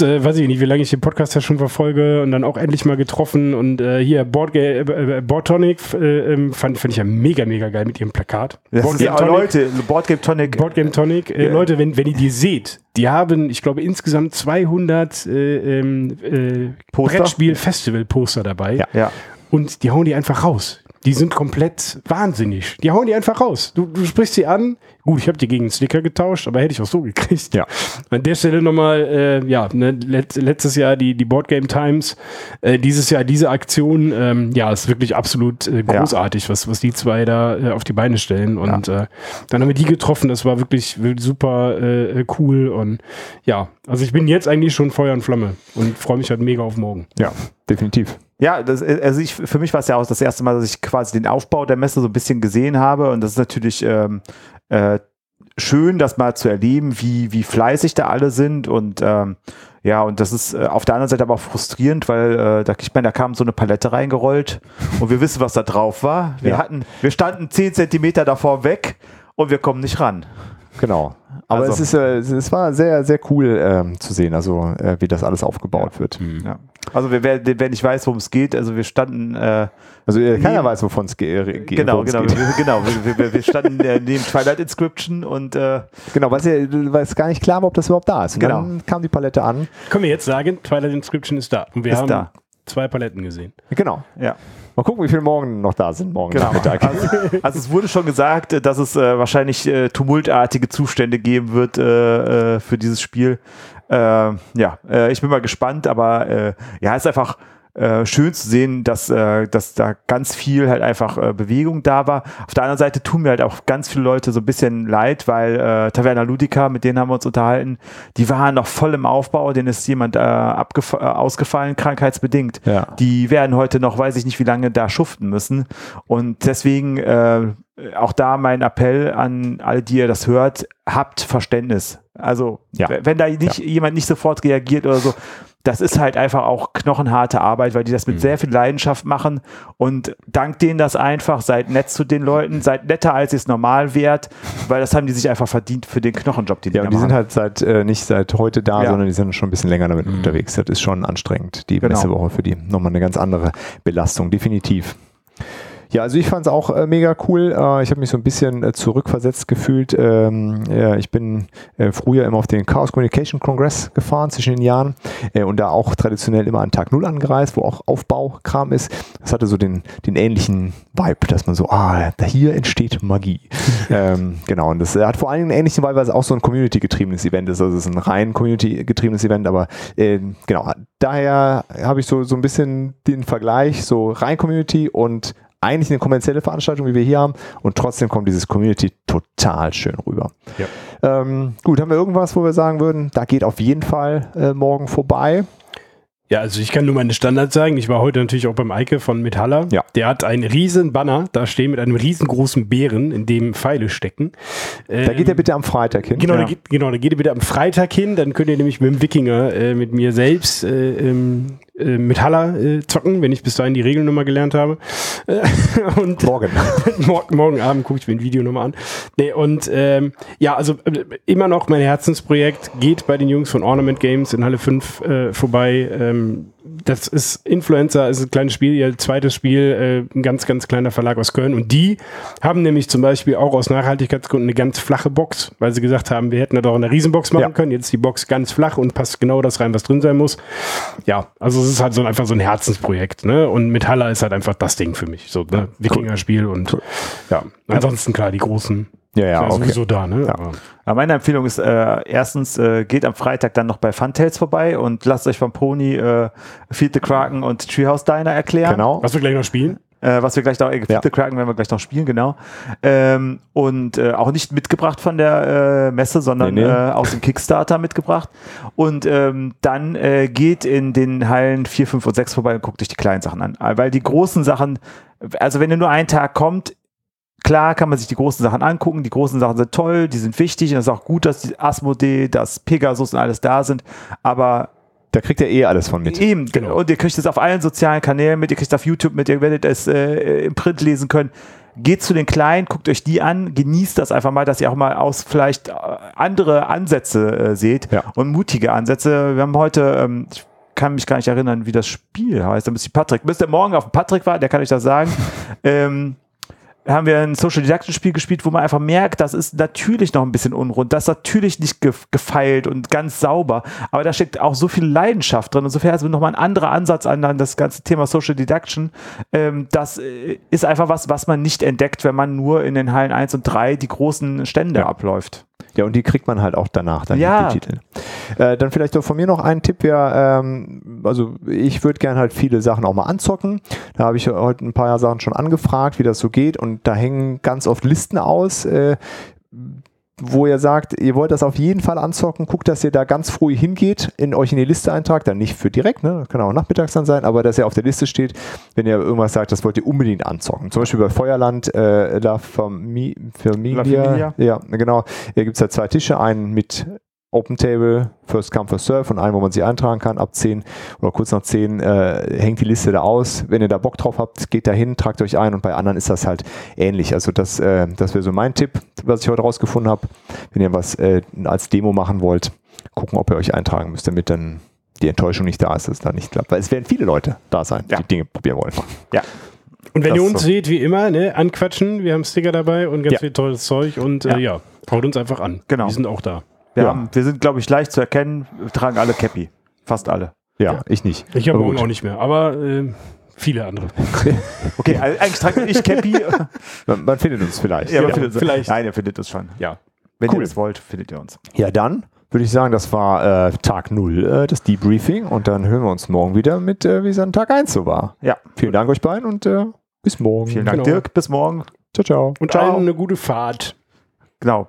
äh, weiß ich nicht, wie lange ich den Podcast ja schon verfolge und dann auch endlich mal getroffen und äh, hier Board, äh, äh, Board Tonic äh, ähm, fand, fand ich ja mega, mega geil mit ihrem Plakat. Das Board Game Tonic, Leute, Board Game Tonic. Board Game Tonic. Äh, Leute, wenn, wenn ihr die seht, die haben, ich glaube, insgesamt 200 äh, ähm, äh, Brettspiel-Festival-Poster dabei. Ja. ja. Und die hauen die einfach raus die sind komplett wahnsinnig. Die hauen die einfach raus. Du, du sprichst sie an. Gut, ich habe die gegen einen Sticker getauscht, aber hätte ich auch so gekriegt. Ja. An der Stelle nochmal, äh, ja, ne, let, letztes Jahr die, die Board Game Times, äh, dieses Jahr diese Aktion, ähm, ja, ist wirklich absolut äh, großartig, ja. was, was die zwei da äh, auf die Beine stellen. Und ja. äh, dann haben wir die getroffen, das war wirklich super äh, cool. Und ja, also ich bin jetzt eigentlich schon Feuer und Flamme und freue mich halt mega auf morgen. Ja, definitiv. Ja, das, also ich, für mich war es ja auch das erste Mal, dass ich quasi den Aufbau der Messe so ein bisschen gesehen habe. Und das ist natürlich ähm, äh, schön, das mal zu erleben, wie, wie fleißig da alle sind. Und ähm, ja, und das ist äh, auf der anderen Seite aber auch frustrierend, weil äh, da, ich meine, da kam so eine Palette reingerollt und wir wissen, was da drauf war. Wir ja. hatten, wir standen zehn Zentimeter davor weg und wir kommen nicht ran. Genau. Aber also. es, ist, äh, es war sehr, sehr cool ähm, zu sehen, also äh, wie das alles aufgebaut ja. wird. Mhm. Ja. Also wer, wer, wer nicht weiß, worum es geht, also wir standen äh, also äh, keiner weiß, wovon es ge geht. Genau, genau, geht. Wir, genau. Wir, wir, wir standen äh, neben Twilight Inscription und äh, genau, weil es, weil es gar nicht klar war, ob das überhaupt da ist. Und genau. Dann kam die Palette an. Können wir jetzt sagen, Twilight Inscription ist da. Und wir ist haben da. zwei Paletten gesehen. Genau, ja. Mal gucken, wie viele morgen noch da sind, morgen genau. Nachmittag. Also, also, es wurde schon gesagt, äh, dass es äh, wahrscheinlich äh, tumultartige Zustände geben wird äh, äh für dieses Spiel. Äh, ja, ich bin mal gespannt, aber ja, es ist einfach äh, schön zu sehen, dass, äh, dass da ganz viel halt einfach äh, Bewegung da war. Auf der anderen Seite tun mir halt auch ganz viele Leute so ein bisschen leid, weil äh, Taverna Ludica, mit denen haben wir uns unterhalten, die waren noch voll im Aufbau, denen ist jemand äh, äh, ausgefallen, krankheitsbedingt. Ja. Die werden heute noch, weiß ich nicht, wie lange da schuften müssen. Und deswegen äh, auch da mein Appell an alle, die ihr das hört, habt Verständnis. Also, ja. wenn da nicht, ja. jemand nicht sofort reagiert oder so, das ist halt einfach auch knochenharte Arbeit, weil die das mit mhm. sehr viel Leidenschaft machen und dank denen das einfach, seid nett zu den Leuten, seid netter als ihr es normal wärt, weil das haben die sich einfach verdient für den Knochenjob, den ja, die, und die sind halt seit, äh, nicht seit heute da, ja. sondern die sind schon ein bisschen länger damit mhm. unterwegs. Das ist schon anstrengend, die genau. Messewoche für die. Nochmal eine ganz andere Belastung, definitiv. Ja, also ich fand es auch äh, mega cool. Äh, ich habe mich so ein bisschen äh, zurückversetzt gefühlt. Ähm, ja, ich bin äh, früher immer auf den Chaos Communication Congress gefahren zwischen den Jahren äh, und da auch traditionell immer an Tag Null angereist, wo auch Aufbaukram ist. Das hatte so den, den ähnlichen Vibe, dass man so, ah, da hier entsteht Magie. [laughs] ähm, genau, und das hat vor allen Dingen einen ähnlichen Vibe, weil es auch so ein Community-getriebenes Event ist. Also es ist ein rein Community-getriebenes Event, aber äh, genau, daher habe ich so, so ein bisschen den Vergleich, so rein Community und eigentlich eine kommerzielle Veranstaltung, wie wir hier haben, und trotzdem kommt dieses Community total schön rüber. Ja. Ähm, gut, haben wir irgendwas, wo wir sagen würden, da geht auf jeden Fall äh, morgen vorbei? Ja, also ich kann nur meine Standards sagen. Ich war heute natürlich auch beim Eike von Metaller. Ja. Der hat einen riesen Banner da stehen mit einem riesengroßen Bären, in dem Pfeile stecken. Da geht er bitte am Freitag hin. Genau, ja. da geht, genau, da geht er bitte am Freitag hin. Dann könnt ihr nämlich mit dem Wikinger, äh, mit mir selbst, äh, ähm, äh, mit Haller äh, zocken, wenn ich bis dahin die Regeln nochmal gelernt habe. Äh, [laughs] und morgen. [laughs] morgen. Morgen Abend gucke ich mir ein Video nochmal an. Nee, und ähm, ja, also äh, immer noch mein Herzensprojekt geht bei den Jungs von Ornament Games in Halle 5 äh, vorbei. Ähm, das ist Influencer, ist ein kleines Spiel, ihr zweites Spiel, äh, ein ganz, ganz kleiner Verlag aus Köln. Und die haben nämlich zum Beispiel auch aus Nachhaltigkeitsgründen eine ganz flache Box, weil sie gesagt haben, wir hätten da doch eine Riesenbox machen Ja. können. Jetzt ist die Box ganz flach und passt genau das rein, was drin sein muss. Ja, also es ist halt so ein, einfach so ein Herzensprojekt. Ne? Und Metalla ist halt einfach das Ding für mich. So, ne? Wikinger-Spiel und ja, ansonsten klar, die großen. Ja, ja, sind okay. sowieso da, ne? Aber- Ja, meine Empfehlung ist äh, erstens, äh, geht am Freitag dann noch bei Funtails vorbei und lasst euch vom Pony äh, Feed the Kraken und Treehouse Diner erklären. Genau. Was wir gleich noch spielen? Äh, was wir gleich noch, äh, Feed Ja. the Kraken werden wir gleich noch spielen, genau. Ähm, und äh, auch nicht mitgebracht von der äh, Messe, sondern Nee, nee. Äh, aus dem Kickstarter mitgebracht. Und ähm, dann äh, geht in den Hallen 4, 5 und 6 vorbei und guckt euch die kleinen Sachen an. Äh, Weil die großen Sachen, also wenn ihr nur einen Tag kommt, Klar kann man sich die großen Sachen angucken, die großen Sachen sind toll, die sind wichtig und es ist auch gut, dass die Asmodee, das Pegasus und alles da sind, aber Da kriegt ihr eh alles von mit. Eben, genau. Und ihr kriegt es auf allen sozialen Kanälen mit, ihr kriegt es auf YouTube mit, ihr werdet es äh, im Print lesen können. Geht zu den Kleinen, guckt euch die an, genießt das einfach mal, dass ihr auch mal aus vielleicht äh, andere Ansätze äh, seht Ja. und mutige Ansätze. Wir haben heute, ähm, ich kann mich gar nicht erinnern, wie das Spiel heißt, da müsste ich Patrick, müsst ihr morgen auf den Patrick warten, der kann euch das sagen. [laughs] ähm, haben wir ein Social Deduction Spiel gespielt, wo man einfach merkt, das ist natürlich noch ein bisschen unrund, das ist natürlich nicht ge gefeilt und ganz sauber, aber da steckt auch so viel Leidenschaft drin. Insofern also nochmal ein anderer Ansatz an, an das ganze Thema Social Deduction. Ähm, das äh, ist einfach was, was man nicht entdeckt, wenn man nur in den Hallen 1 und 3 die großen Stände Ja. abläuft. Ja, und die kriegt man halt auch danach, dann Ja. die Titel. Äh, dann vielleicht doch von mir noch ein Tipp wäre, ähm, also ich würde gerne halt viele Sachen auch mal anzocken. Da habe ich heute ein paar Sachen schon angefragt, wie das so geht und da hängen ganz oft Listen aus. Äh, wo ihr sagt, ihr wollt das auf jeden Fall anzocken, guckt, dass ihr da ganz früh hingeht, in euch in die Liste eintragt, dann nicht für direkt, ne? kann auch nachmittags dann sein, aber dass ihr auf der Liste steht, wenn ihr irgendwas sagt, das wollt ihr unbedingt anzocken. Zum Beispiel bei Feuerland, äh, La Fami Familia, La Familia. ja, genau, hier gibt es ja zwei Tische, einen mit Open Table, First Come, First Serve und einen, wo man sich eintragen kann, ab 10 oder kurz nach 10 äh, hängt die Liste da aus. Wenn ihr da Bock drauf habt, geht da hin, tragt euch ein und bei anderen ist das halt ähnlich. Also das, äh, das wäre so mein Tipp, was ich heute rausgefunden habe. Wenn ihr was äh, als Demo machen wollt, gucken, ob ihr euch eintragen müsst, damit dann die Enttäuschung nicht da ist, dass es da nicht klappt. Weil es werden viele Leute da sein, Ja. die Dinge probieren wollen. Ja. Und wenn Das ihr uns so. seht, wie immer, ne, anquatschen, wir haben Sticker dabei und ganz Ja. viel tolles Zeug und Ja. äh, ja, haut uns einfach an. Genau. Wir sind auch da. Wir, Ja. haben, wir sind, glaube ich, leicht zu erkennen, wir tragen alle Cappy. Fast alle. Ja, Ja. ich nicht. Ich habe auch nicht mehr, aber äh, viele andere. [laughs] Okay, also eigentlich trage ich Cappy. [laughs] Man, man findet uns vielleicht. ja, man Ja, findet uns. vielleicht. Nein, ihr findet uns schon. Ja. Wenn Cool. ihr das wollt, findet ihr uns. Ja, dann würde ich sagen, das war äh, Tag 0, äh, das Debriefing. Und dann hören wir uns morgen wieder mit, äh, wie es an Tag 1 so war. Ja. Vielen Dank euch beiden und äh, bis morgen. Vielen Dank, Genau. Dirk. Bis morgen. Ciao, ciao. Und Ciao. allen eine gute Fahrt. Genau.